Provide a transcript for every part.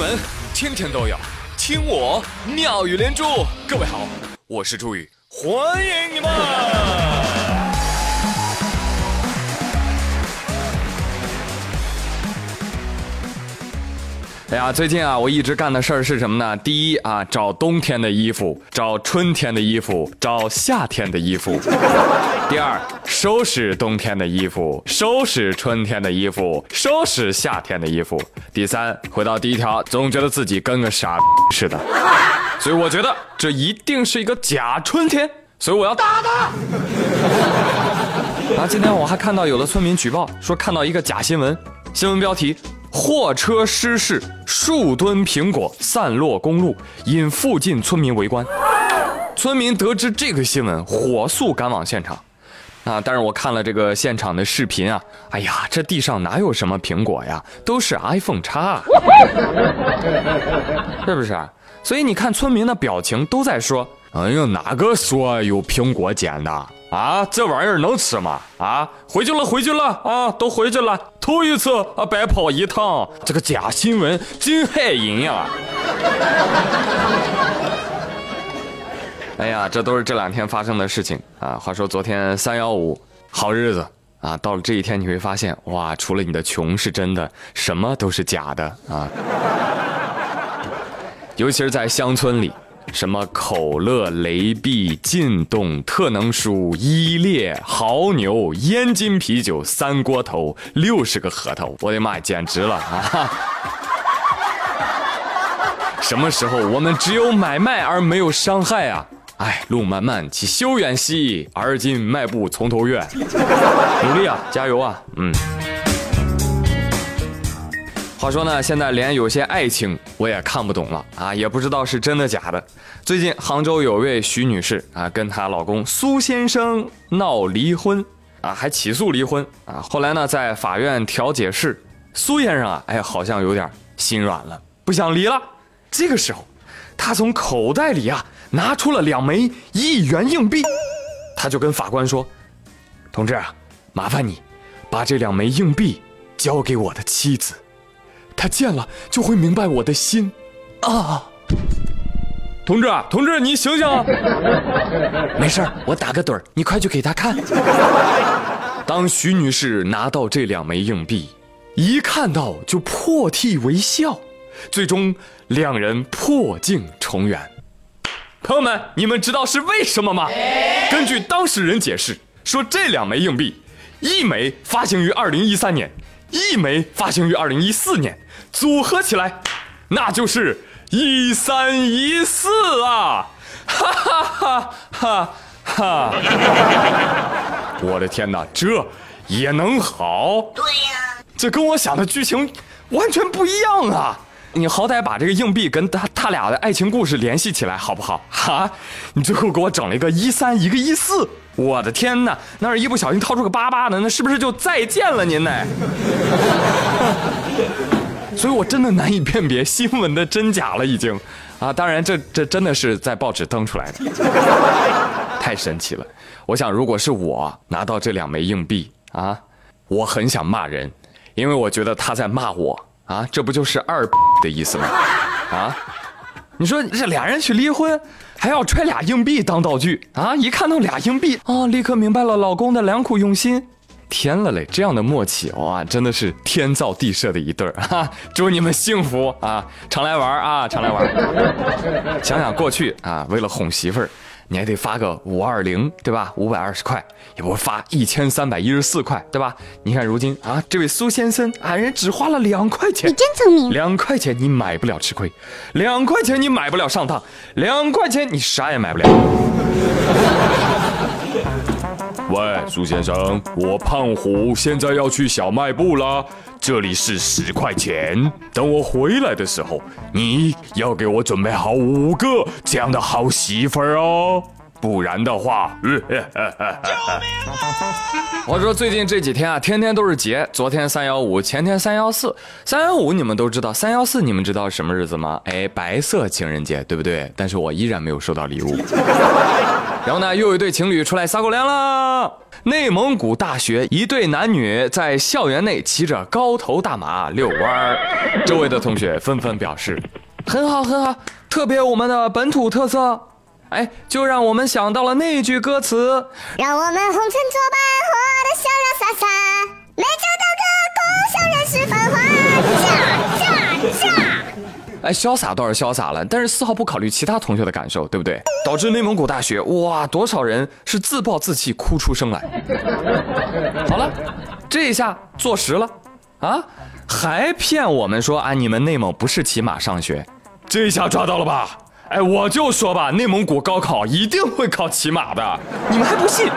闻天天都有，听我妙语连珠。各位好，我是朱宇，欢迎你们。哎呀，最近啊，我一直干的事儿是什么呢？第一啊，找冬天的衣服，找春天的衣服，找夏天的衣服。第二，收拾冬天的衣服，收拾春天的衣服，收拾夏天的衣服。第三，回到第一条，总觉得自己跟个傻似的，所以我觉得这一定是一个假春天，所以我要打他。啊，今天我还看到有的村民举报说看到一个假新闻，新闻标题。货车失事，数吨苹果散落公路，引附近村民围观。村民得知这个新闻，火速赶往现场。啊，但是我看了这个现场的视频啊，哎呀，这地上哪有什么苹果呀，都是 iPhone 叉，是不是？所以你看村民的表情都在说：“哎呀，哪个说有苹果捡的？”啊，这玩意儿能吃吗？啊，回去了，回去了啊，都回去了。头一次啊，白跑一趟，这个假新闻真害人呀！哎呀，这都是这两天发生的事情啊。话说昨天三幺五，好日子啊，到了这一天你会发现，哇，除了你的穷是真的，什么都是假的啊。尤其是在乡村里。什么口乐、雷碧、劲动、特能舒、伊烈、牦牛、燕京啤酒、三锅头、六十个核桃，我的妈，简直了啊！什么时候我们只有买卖而没有伤害啊？哎，路漫漫其修远兮，而今迈步从头越。努力啊，加油啊，嗯。话说呢，现在连有些爱情我也看不懂了啊，也不知道是真的假的。最近杭州有位徐女士啊，跟她老公苏先生闹离婚啊，还起诉离婚啊。后来呢，在法院调解室，苏先生啊，哎，好像有点心软了，不想离了。这个时候，他从口袋里啊拿出了两枚一元硬币，他就跟法官说：“同志啊，麻烦你把这两枚硬币交给我的妻子。”他见了就会明白我的心，啊！同志，同志，你醒醒！没事我打个盹儿，你快去给他看。当徐女士拿到这两枚硬币，一看到就破涕为笑，最终两人破镜重圆。朋友们，你们知道是为什么吗？根据当事人解释，说这两枚硬币，一枚发行于二零一三年，一枚发行于二零一四年。组合起来，那就是一三一四啊！哈哈哈哈哈！我的天哪，这也能好？对呀，这跟我想的剧情完全不一样啊！你好歹把这个硬币跟他他俩的爱情故事联系起来好不好？哈，你最后给我整了一个一三，一个一四，我的天哪！那是一不小心掏出个八八的，那是不是就再见了您呢？所以我真的难以辨别新闻的真假了，已经，啊，当然这这真的是在报纸登出来的，太神奇了。我想如果是我拿到这两枚硬币啊，我很想骂人，因为我觉得他在骂我啊，这不就是二的意思吗？啊，你说这俩人去离婚，还要揣俩硬币当道具啊？一看到俩硬币啊，立刻明白了老公的良苦用心。天了嘞！这样的默契哇，真的是天造地设的一对儿哈！祝你们幸福啊，常来玩啊，常来玩。想想过去啊，为了哄媳妇儿，你还得发个五二零，对吧？五百二十块，也不发一千三百一十四块，对吧？你看如今啊，这位苏先生，俺人只花了两块钱，你真聪明。两块钱你买不了吃亏，两块钱你买不了上当，两块钱你啥也买不了。喂，苏先生，我胖虎现在要去小卖部了，这里是十块钱。等我回来的时候，你要给我准备好五个这样的好媳妇儿哦，不然的话，救命啊！我说最近这几天啊，天天都是节，昨天三幺五，前天三幺四，三幺五你们都知道，三幺四你们知道什么日子吗？哎，白色情人节，对不对？但是我依然没有收到礼物。然后呢，又有一对情侣出来撒狗粮了。内蒙古大学一对男女在校园内骑着高头大马遛弯儿，周围的同学纷纷表示，很好很好，特别我们的本土特色。哎，就让我们想到了那句歌词，让我们红尘作伴，活得潇潇洒洒，美酒当歌，共享人世繁华，哎，潇洒倒是潇洒了，但是丝毫不考虑其他同学的感受，对不对？导致内蒙古大学哇，多少人是自暴自弃，哭出声来。好了，这一下坐实了啊，还骗我们说啊，你们内蒙不是骑马上学，这一下抓到了吧？哎，我就说吧，内蒙古高考一定会考骑马的，你们还不信？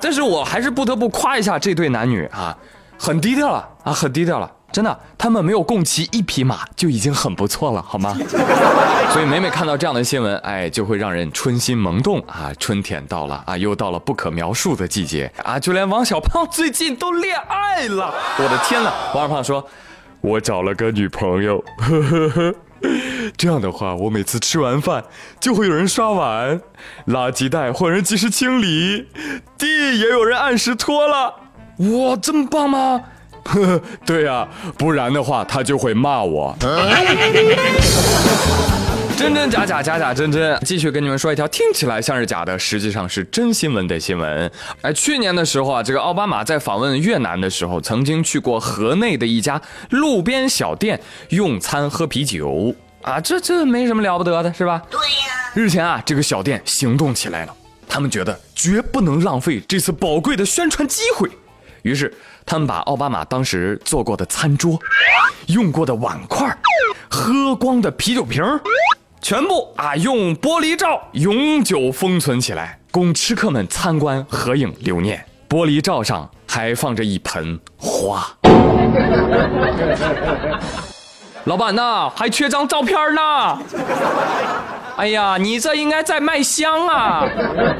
但是我还是不得不夸一下这对男女啊，很低调了啊，很低调了，真的，他们没有共骑一匹马就已经很不错了，好吗？所以每每看到这样的新闻，哎，就会让人春心萌动啊，春天到了啊，又到了不可描述的季节啊，就连王小胖最近都恋爱了，我的天呐！王小胖说：“我找了个女朋友。”呵呵呵。这样的话，我每次吃完饭就会有人刷碗，垃圾袋会有人及时清理，地也有人按时拖了。哇，这么棒吗？呵呵，对呀，不然的话他就会骂我。真真假假，假假真真。继续跟你们说一条听起来像是假的，实际上是真新闻的新闻。哎，去年的时候啊，这个奥巴马在访问越南的时候，曾经去过河内的一家路边小店用餐喝啤酒啊，这这没什么了不得的，是吧？对呀。日前啊，这个小店行动起来了，他们觉得绝不能浪费这次宝贵的宣传机会，于是他们把奥巴马当时坐过的餐桌、用过的碗筷、喝光的啤酒瓶全部啊，用玻璃罩永久封存起来，供吃客们参观合影留念。玻璃罩上还放着一盆花。老板呐，还缺张照片呢。哎呀，你这应该在卖香啊，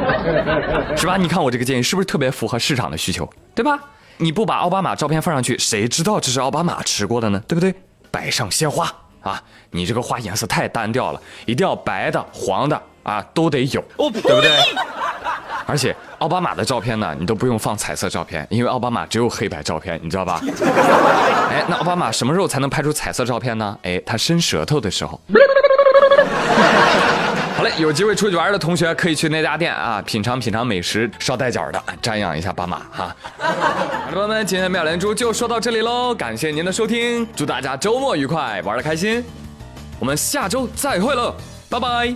是吧？你看我这个建议是不是特别符合市场的需求，对吧？你不把奥巴马照片放上去，谁知道这是奥巴马吃过的呢？对不对？摆上鲜花。啊，你这个花颜色太单调了，一定要白的、黄的啊，都得有，对不对？而且奥巴马的照片呢，你都不用放彩色照片，因为奥巴马只有黑白照片，你知道吧？哎，那奥巴马什么时候才能拍出彩色照片呢？哎，他伸舌头的时候。好嘞，有机会出去玩的同学可以去那家店啊，品尝品尝美食，捎带脚的瞻仰一下斑马哈。好的，朋友们，今天妙连珠就说到这里喽，感谢您的收听，祝大家周末愉快，玩的开心，我们下周再会了，拜拜。